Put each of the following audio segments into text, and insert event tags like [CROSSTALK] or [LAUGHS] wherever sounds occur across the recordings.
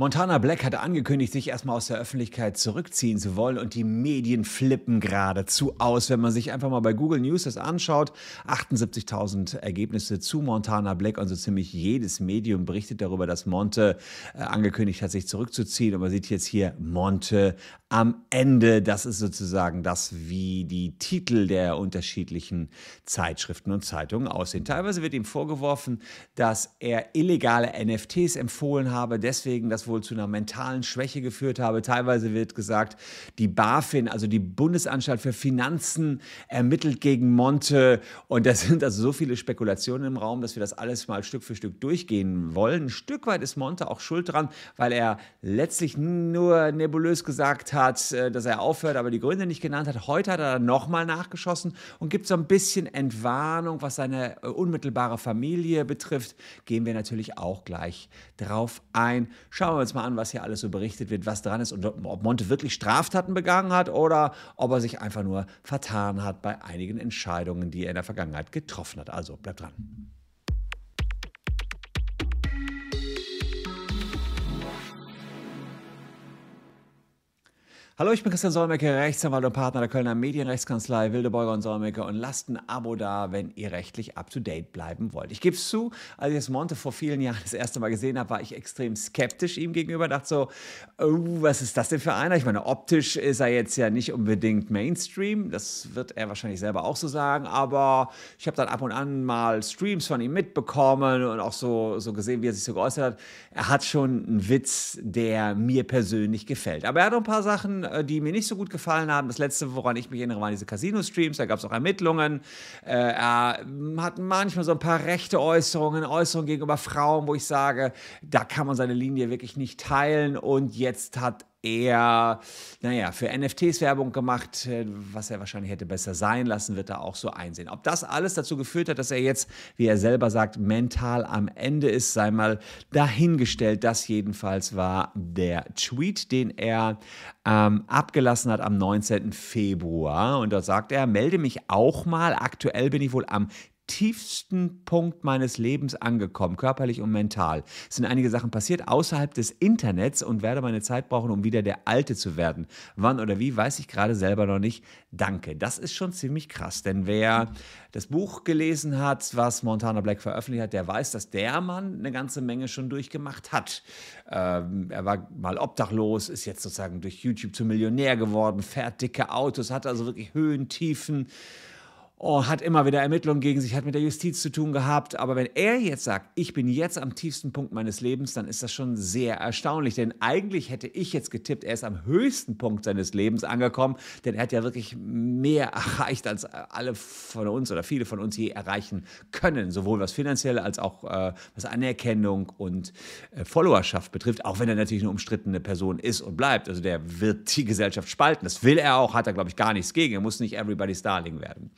Montana Black hatte angekündigt, sich erstmal aus der Öffentlichkeit zurückziehen zu wollen und die Medien flippen geradezu aus. Wenn man sich einfach mal bei Google News das anschaut, 78.000 Ergebnisse zu Montana Black und so ziemlich jedes Medium berichtet darüber, dass Monte äh, angekündigt hat, sich zurückzuziehen. Und man sieht jetzt hier Monte am Ende. Das ist sozusagen das, wie die Titel der unterschiedlichen Zeitschriften und Zeitungen aussehen. Teilweise wird ihm vorgeworfen, dass er illegale NFTs empfohlen habe, deswegen das wohl zu einer mentalen Schwäche geführt habe. Teilweise wird gesagt, die BaFin, also die Bundesanstalt für Finanzen, ermittelt gegen Monte. Und da sind also so viele Spekulationen im Raum, dass wir das alles mal Stück für Stück durchgehen wollen. Ein Stück weit ist Monte auch schuld dran, weil er letztlich nur nebulös gesagt hat, äh, dass er aufhört, aber die Gründe nicht genannt hat. Heute hat er nochmal nachgeschossen und gibt so ein bisschen Entwarnung, was seine äh, unmittelbare Familie betrifft. Gehen wir natürlich auch gleich drauf ein. Schauen wir wir uns mal an, was hier alles so berichtet wird, was dran ist und ob Monte wirklich Straftaten begangen hat oder ob er sich einfach nur vertan hat bei einigen Entscheidungen, die er in der Vergangenheit getroffen hat. Also bleibt dran. Hallo, ich bin Christian Solmecke, Rechtsanwalt und Partner der Kölner Medienrechtskanzlei Wildeborger und Solmecke und lasst ein Abo da, wenn ihr rechtlich up to date bleiben wollt. Ich gebe es zu, als ich das Monte vor vielen Jahren das erste Mal gesehen habe, war ich extrem skeptisch ihm gegenüber. Dachte so, oh, was ist das denn für einer? Ich meine, optisch ist er jetzt ja nicht unbedingt Mainstream. Das wird er wahrscheinlich selber auch so sagen. Aber ich habe dann ab und an mal Streams von ihm mitbekommen und auch so, so gesehen, wie er sich so geäußert hat. Er hat schon einen Witz, der mir persönlich gefällt. Aber er hat noch ein paar Sachen die mir nicht so gut gefallen haben. Das letzte, woran ich mich erinnere, waren diese Casino-Streams. Da gab es auch Ermittlungen. Äh, er hat manchmal so ein paar rechte Äußerungen, Äußerungen gegenüber Frauen, wo ich sage, da kann man seine Linie wirklich nicht teilen. Und jetzt hat er, naja, für NFTs Werbung gemacht, äh, was er wahrscheinlich hätte besser sein lassen, wird er auch so einsehen. Ob das alles dazu geführt hat, dass er jetzt, wie er selber sagt, mental am Ende ist, sei mal dahingestellt. Das jedenfalls war der Tweet, den er ähm, abgelassen hat am 19. Februar. Und dort sagt er, melde mich auch mal. Aktuell bin ich wohl am tiefsten Punkt meines Lebens angekommen, körperlich und mental. Es sind einige Sachen passiert außerhalb des Internets und werde meine Zeit brauchen, um wieder der Alte zu werden. Wann oder wie, weiß ich gerade selber noch nicht. Danke. Das ist schon ziemlich krass, denn wer das Buch gelesen hat, was Montana Black veröffentlicht hat, der weiß, dass der Mann eine ganze Menge schon durchgemacht hat. Ähm, er war mal obdachlos, ist jetzt sozusagen durch YouTube zum Millionär geworden, fährt dicke Autos, hat also wirklich Höhen, Tiefen oh, hat immer wieder Ermittlungen gegen sich, hat mit der Justiz zu tun gehabt. Aber wenn er jetzt sagt, ich bin jetzt am tiefsten Punkt meines Lebens, dann ist das schon sehr erstaunlich. Denn eigentlich hätte ich jetzt getippt, er ist am höchsten Punkt seines Lebens angekommen. Denn er hat ja wirklich mehr erreicht, als alle von uns oder viele von uns je erreichen können. Sowohl was finanziell als auch äh, was Anerkennung und äh, Followerschaft betrifft. Auch wenn er natürlich eine umstrittene Person ist und bleibt. Also der wird die Gesellschaft spalten. Das will er auch, hat er, glaube ich, gar nichts gegen. Er muss nicht Everybody's Darling werden.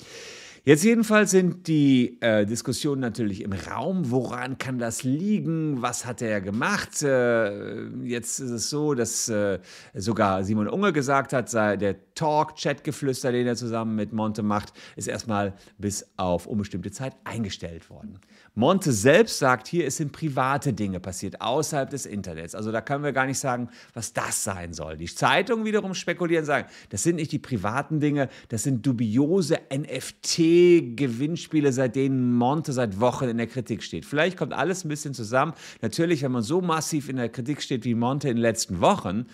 Jetzt jedenfalls sind die äh, Diskussionen natürlich im Raum. Woran kann das liegen? Was hat er gemacht? Äh, jetzt ist es so, dass äh, sogar Simon Unge gesagt hat, sei der Talk-Chat-Geflüster, den er zusammen mit Monte macht, ist erstmal bis auf unbestimmte Zeit eingestellt worden. Monte selbst sagt hier, es sind private Dinge passiert, außerhalb des Internets. Also da können wir gar nicht sagen, was das sein soll. Die Zeitungen wiederum spekulieren, sagen, das sind nicht die privaten Dinge, das sind dubiose NFT-Gewinnspiele, seit denen Monte seit Wochen in der Kritik steht. Vielleicht kommt alles ein bisschen zusammen. Natürlich, wenn man so massiv in der Kritik steht wie Monte in den letzten Wochen,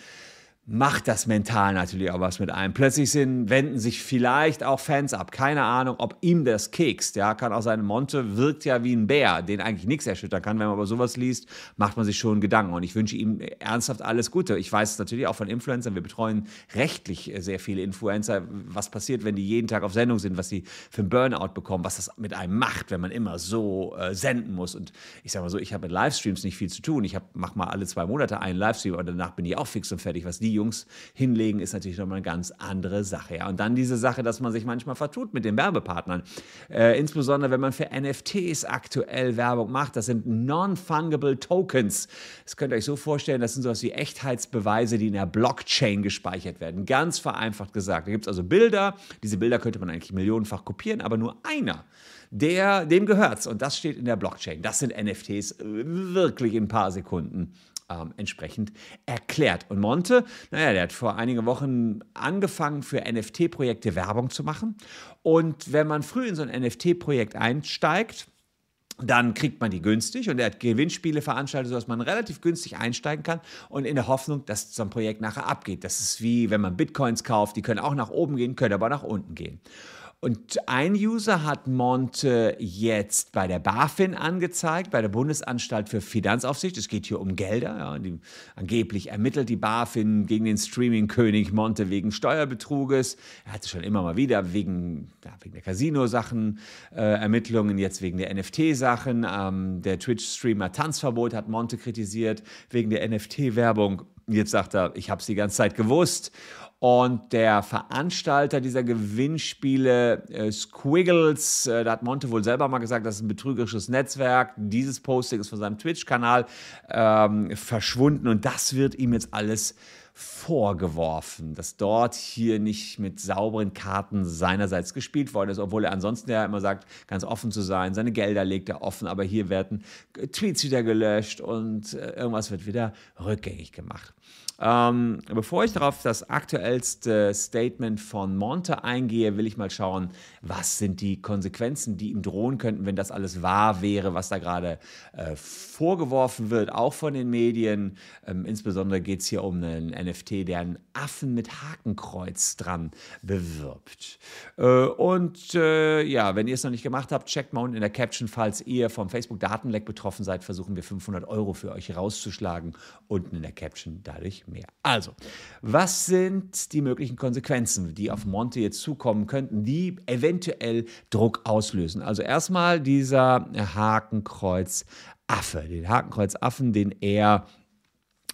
macht das mental natürlich auch was mit einem. Plötzlich sind, wenden sich vielleicht auch Fans ab. Keine Ahnung, ob ihm das kekst. Ja, kann auch sein, Monte wirkt ja wie ein Bär, den eigentlich nichts erschüttern kann. Wenn man aber sowas liest, macht man sich schon Gedanken. Und ich wünsche ihm ernsthaft alles Gute. Ich weiß es natürlich auch von Influencern. Wir betreuen rechtlich sehr viele Influencer. Was passiert, wenn die jeden Tag auf Sendung sind, was sie für ein Burnout bekommen, was das mit einem macht, wenn man immer so äh, senden muss. Und ich sage mal so, ich habe mit Livestreams nicht viel zu tun. Ich mache mal alle zwei Monate einen Livestream und danach bin ich auch fix und fertig, was die Jungs hinlegen, ist natürlich nochmal eine ganz andere Sache. Ja. Und dann diese Sache, dass man sich manchmal vertut mit den Werbepartnern. Äh, insbesondere, wenn man für NFTs aktuell Werbung macht. Das sind Non-Fungible Tokens. Das könnt ihr euch so vorstellen, das sind sowas wie Echtheitsbeweise, die in der Blockchain gespeichert werden. Ganz vereinfacht gesagt. Da gibt es also Bilder. Diese Bilder könnte man eigentlich millionenfach kopieren, aber nur einer der, dem gehört's. Und das steht in der Blockchain. Das sind NFTs wirklich in ein paar Sekunden ähm, entsprechend erklärt. Und Monte, naja, der hat vor einigen Wochen angefangen, für NFT-Projekte Werbung zu machen. Und wenn man früh in so ein NFT-Projekt einsteigt, dann kriegt man die günstig und er hat Gewinnspiele veranstaltet, sodass man relativ günstig einsteigen kann und in der Hoffnung, dass so ein Projekt nachher abgeht. Das ist wie, wenn man Bitcoins kauft, die können auch nach oben gehen, können aber nach unten gehen. Und ein User hat Monte jetzt bei der BaFin angezeigt, bei der Bundesanstalt für Finanzaufsicht. Es geht hier um Gelder. Ja, die, angeblich ermittelt die BaFin gegen den Streaming-König Monte wegen Steuerbetruges. Er hatte schon immer mal wieder wegen, ja, wegen der Casino-Sachen äh, Ermittlungen, jetzt wegen der NFT-Sachen. Ähm, der Twitch-Streamer Tanzverbot hat Monte kritisiert wegen der NFT-Werbung. Jetzt sagt er, ich habe es die ganze Zeit gewusst. Und der Veranstalter dieser Gewinnspiele, äh, Squiggles, äh, da hat Monte wohl selber mal gesagt, das ist ein betrügerisches Netzwerk. Dieses Posting ist von seinem Twitch-Kanal ähm, verschwunden und das wird ihm jetzt alles vorgeworfen, dass dort hier nicht mit sauberen Karten seinerseits gespielt worden ist, obwohl er ansonsten ja immer sagt, ganz offen zu sein, seine Gelder legt er offen, aber hier werden Tweets wieder gelöscht und äh, irgendwas wird wieder rückgängig gemacht. Ähm, bevor ich darauf das aktuellste Statement von Monte eingehe, will ich mal schauen, was sind die Konsequenzen, die ihm drohen könnten, wenn das alles wahr wäre, was da gerade äh, vorgeworfen wird, auch von den Medien. Ähm, insbesondere geht es hier um einen NFT, der einen Affen mit Hakenkreuz dran bewirbt. Äh, und äh, ja, wenn ihr es noch nicht gemacht habt, checkt mal unten in der Caption, falls ihr vom Facebook-Datenleck betroffen seid, versuchen wir 500 Euro für euch rauszuschlagen. Unten in der Caption dadurch mehr. Also, was sind die möglichen Konsequenzen, die auf Monte jetzt zukommen könnten, die eventuell Druck auslösen? Also erstmal dieser Hakenkreuz-Affe, den Hakenkreuz-Affen, den er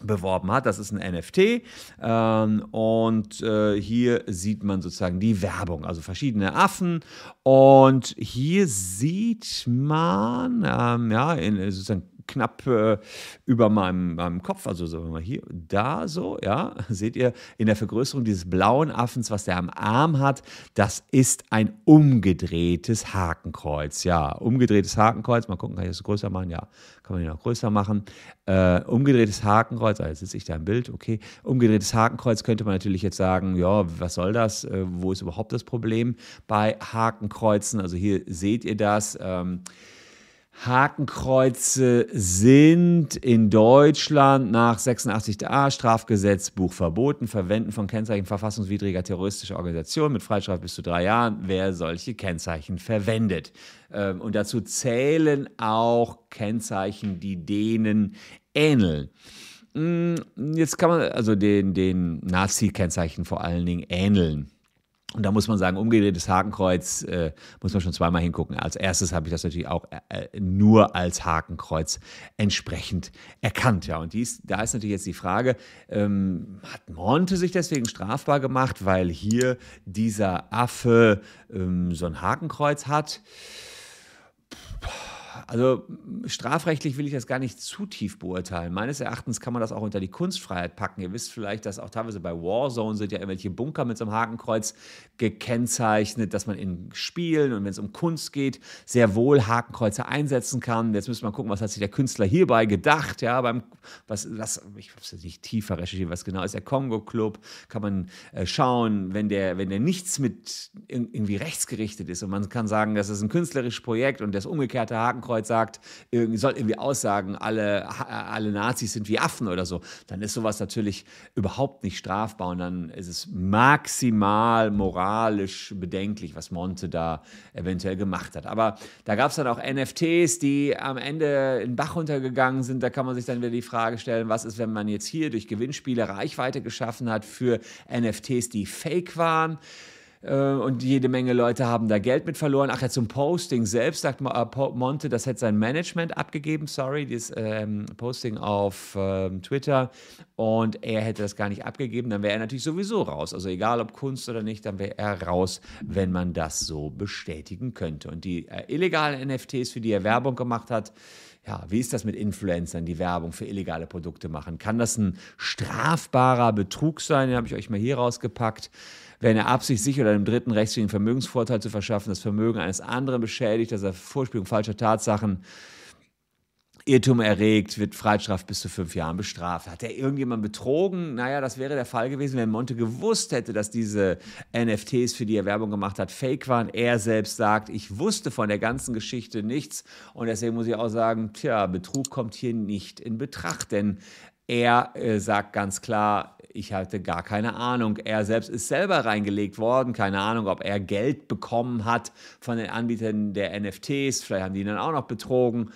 beworben hat. Das ist ein NFT ähm, und äh, hier sieht man sozusagen die Werbung, also verschiedene Affen und hier sieht man ähm, ja in, sozusagen knapp äh, über meinem, meinem Kopf, also sagen wir mal hier, da so, ja, [LAUGHS] seht ihr in der Vergrößerung dieses blauen Affens, was der am Arm hat, das ist ein umgedrehtes Hakenkreuz, ja, umgedrehtes Hakenkreuz, mal gucken, kann ich das größer machen, ja, kann man ihn noch größer machen, äh, umgedrehtes Hakenkreuz, also jetzt sitze ich da im Bild, okay, umgedrehtes Hakenkreuz könnte man natürlich jetzt sagen, ja, was soll das, äh, wo ist überhaupt das Problem bei Hakenkreuzen, also hier seht ihr das, ähm, Hakenkreuze sind in Deutschland nach 86a Strafgesetzbuch verboten. Verwenden von Kennzeichen verfassungswidriger terroristischer Organisationen mit Freistrafe bis zu drei Jahren, wer solche Kennzeichen verwendet. Ähm, und dazu zählen auch Kennzeichen, die denen ähneln. Mm, jetzt kann man also den, den Nazi-Kennzeichen vor allen Dingen ähneln. Und da muss man sagen, umgedrehtes Hakenkreuz äh, muss man schon zweimal hingucken. Als erstes habe ich das natürlich auch äh, nur als Hakenkreuz entsprechend erkannt. Ja, und dies, da ist natürlich jetzt die Frage, ähm, hat Monte sich deswegen strafbar gemacht, weil hier dieser Affe ähm, so ein Hakenkreuz hat? Also strafrechtlich will ich das gar nicht zu tief beurteilen. Meines Erachtens kann man das auch unter die Kunstfreiheit packen. Ihr wisst vielleicht, dass auch teilweise bei Warzone sind ja irgendwelche Bunker mit so einem Hakenkreuz gekennzeichnet, dass man in Spielen und wenn es um Kunst geht, sehr wohl Hakenkreuze einsetzen kann. Jetzt müssen wir gucken, was hat sich der Künstler hierbei gedacht. Ja, beim, was, was, ich habe es nicht tiefer recherchiert, was genau ist der Kongo Club, kann man äh, schauen, wenn der, wenn der nichts mit irgendwie rechtsgerichtet ist und man kann sagen, das ist ein künstlerisches Projekt und das umgekehrte Hakenkreuz Hakenkreuz sagt, soll irgendwie aussagen, alle, alle Nazis sind wie Affen oder so, dann ist sowas natürlich überhaupt nicht strafbar und dann ist es maximal moralisch bedenklich, was Monte da eventuell gemacht hat. Aber da gab es dann auch NFTs, die am Ende in Bach runtergegangen sind. Da kann man sich dann wieder die Frage stellen, was ist, wenn man jetzt hier durch Gewinnspiele Reichweite geschaffen hat für NFTs, die fake waren. Äh, und jede Menge Leute haben da Geld mit verloren. Ach ja, zum Posting selbst sagt äh, Monte, das hätte sein Management abgegeben, sorry, dieses ähm, Posting auf ähm, Twitter. Und er hätte das gar nicht abgegeben, dann wäre er natürlich sowieso raus. Also egal ob Kunst oder nicht, dann wäre er raus, wenn man das so bestätigen könnte. Und die äh, illegalen NFTs, für die er Werbung gemacht hat, ja, wie ist das mit Influencern, die Werbung für illegale Produkte machen? Kann das ein strafbarer Betrug sein? Den habe ich euch mal hier rausgepackt wer in der Absicht, sich oder einem Dritten rechtswidrigen Vermögensvorteil zu verschaffen, das Vermögen eines anderen beschädigt, also Vorspielung falscher Tatsachen, Irrtum erregt, wird Freiheitsstrafe bis zu fünf Jahren bestraft. Hat er irgendjemand betrogen? Naja, das wäre der Fall gewesen, wenn Monte gewusst hätte, dass diese NFTs, für die er Werbung gemacht hat, fake waren. Er selbst sagt, ich wusste von der ganzen Geschichte nichts. Und deswegen muss ich auch sagen, tja, Betrug kommt hier nicht in Betracht. Denn er äh, sagt ganz klar, ich hatte gar keine Ahnung. Er selbst ist selber reingelegt worden. Keine Ahnung, ob er Geld bekommen hat von den Anbietern der NFTs. Vielleicht haben die ihn dann auch noch betrogen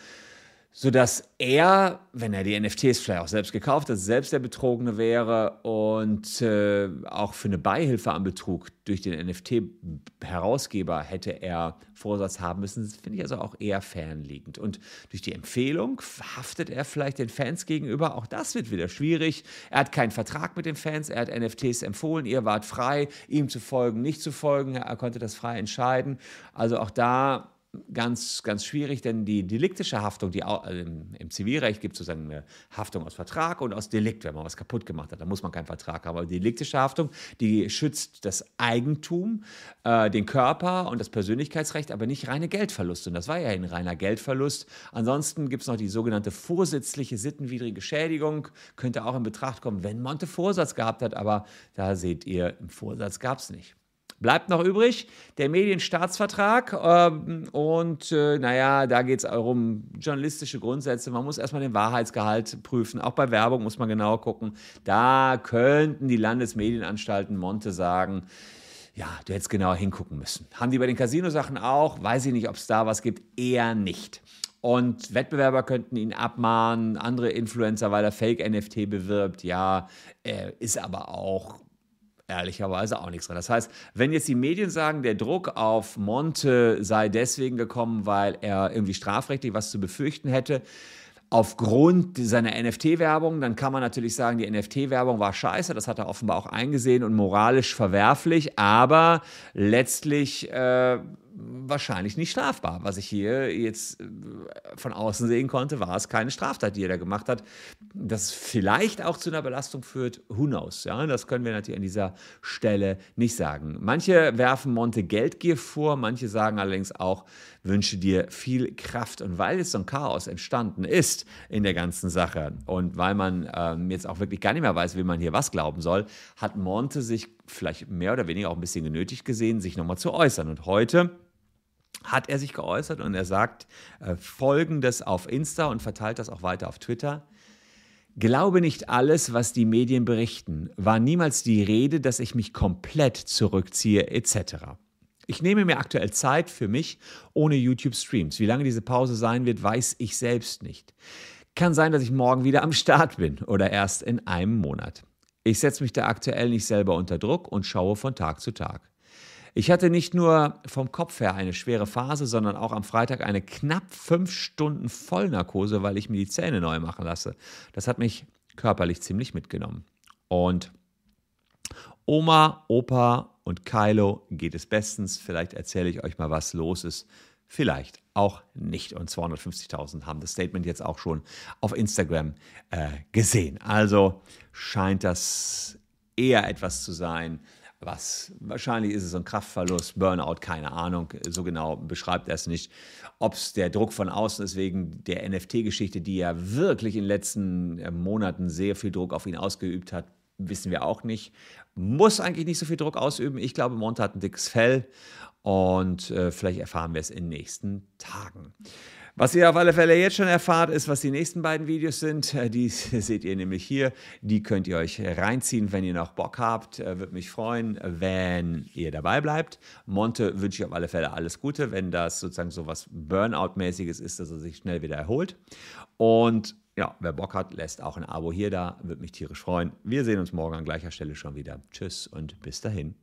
sodass er, wenn er die NFTs vielleicht auch selbst gekauft hat, selbst der Betrogene wäre und äh, auch für eine Beihilfe am Betrug durch den NFT-Herausgeber hätte er Vorsatz haben müssen. Das finde ich also auch eher fernliegend. Und durch die Empfehlung haftet er vielleicht den Fans gegenüber. Auch das wird wieder schwierig. Er hat keinen Vertrag mit den Fans, er hat NFTs empfohlen, ihr wart frei, ihm zu folgen, nicht zu folgen. Er konnte das frei entscheiden. Also auch da ganz, ganz schwierig, denn die deliktische Haftung, die also im, Zivilrecht gibt es sozusagen eine Haftung aus Vertrag und aus Delikt, wenn man was kaputt gemacht hat, da muss man keinen Vertrag haben. Aber die deliktische Haftung, die schützt das Eigentum, äh, den Körper und das Persönlichkeitsrecht, aber nicht reine Geldverluste. Und das war ja ein reiner Geldverlust. Ansonsten gibt es noch die sogenannte vorsätzliche sittenwidrige Schädigung, könnte auch in Betracht kommen, wenn Monte Vorsatz gehabt hat, aber da seht ihr, im Vorsatz gab es nicht. Bleibt noch übrig der Medienstaatsvertrag. Ähm, und äh, naja, da geht es um journalistische Grundsätze. Man muss erstmal den Wahrheitsgehalt prüfen. Auch bei Werbung muss man genau gucken. Da könnten die Landesmedienanstalten Monte sagen, ja, du hättest genauer hingucken müssen. Haben die bei den Casino-Sachen auch? Weiß ich nicht, ob es da was gibt. Eher nicht. Und Wettbewerber könnten ihn abmahnen, andere Influencer, weil er Fake-NFT bewirbt. Ja, äh, ist aber auch ehrlicherweise auch nichts dran. Das heißt, wenn jetzt die Medien sagen, der Druck auf Monte sei deswegen gekommen, weil er irgendwie strafrechtlich was zu befürchten hätte, aufgrund seiner NFT-Werbung, dann kann man natürlich sagen, die NFT-Werbung war scheiße, das hat er offenbar auch eingesehen und moralisch verwerflich, aber letztlich äh, wahrscheinlich nicht strafbar. Was ich hier jetzt äh, von außen sehen konnte, war es keine Straftat, die er da gemacht hat. Das vielleicht auch zu einer Belastung führt, who knows. Ja? Das können wir natürlich an dieser Stelle nicht sagen. Manche werfen Monte Geldgier vor, manche sagen allerdings auch, wünsche dir viel Kraft. Und weil jetzt so ein Chaos entstanden ist in der ganzen Sache und weil man ähm, jetzt auch wirklich gar nicht mehr weiß, wie man hier was glauben soll, hat Monte sich vielleicht mehr oder weniger auch ein bisschen genötigt gesehen, sich nochmal zu äußern. Und heute hat er sich geäußert und er sagt äh, Folgendes auf Insta und verteilt das auch weiter auf Twitter. Glaube nicht alles, was die Medien berichten. War niemals die Rede, dass ich mich komplett zurückziehe, etc. Ich nehme mir aktuell Zeit für mich ohne YouTube-Streams. Wie lange diese Pause sein wird, weiß ich selbst nicht. Kann sein, dass ich morgen wieder am Start bin oder erst in einem Monat. Ich setze mich da aktuell nicht selber unter Druck und schaue von Tag zu Tag. Ich hatte nicht nur vom Kopf her eine schwere Phase, sondern auch am Freitag eine knapp fünf Stunden Vollnarkose, weil ich mir die Zähne neu machen lasse. Das hat mich körperlich ziemlich mitgenommen. Und Oma, Opa und Kylo geht es bestens. Vielleicht erzähle ich euch mal, was los ist. Vielleicht auch nicht. Und 250.000 haben das Statement jetzt auch schon auf Instagram äh, gesehen. Also scheint das eher etwas zu sein, was wahrscheinlich ist es so ein Kraftverlust, Burnout, keine Ahnung, so genau beschreibt er es nicht. Ob es der Druck von außen ist wegen der NFT-Geschichte, die ja wirklich in den letzten äh, Monaten sehr viel Druck auf ihn ausgeübt hat, wissen wir auch nicht. Muss eigentlich nicht so viel Druck ausüben. Ich glaube, Monte hat ein dickes Fell und äh, vielleicht erfahren wir es in den nächsten Tagen. Was ihr auf alle Fälle jetzt schon erfahrt, ist, was die nächsten beiden Videos sind. Äh, die [LAUGHS] seht ihr nämlich hier. Die könnt ihr euch reinziehen, wenn ihr noch Bock habt. Äh, Würde mich freuen, wenn ihr dabei bleibt. Monte wünsche ich auf alle Fälle alles Gute, wenn das sozusagen so was Burnout-mäßiges ist, dass er sich schnell wieder erholt. Und ja, wer Bock hat, lässt auch ein Abo hier da. Würde mich tierisch freuen. Wir sehen uns morgen an gleicher Stelle schon wieder. Tschüss und bis dahin.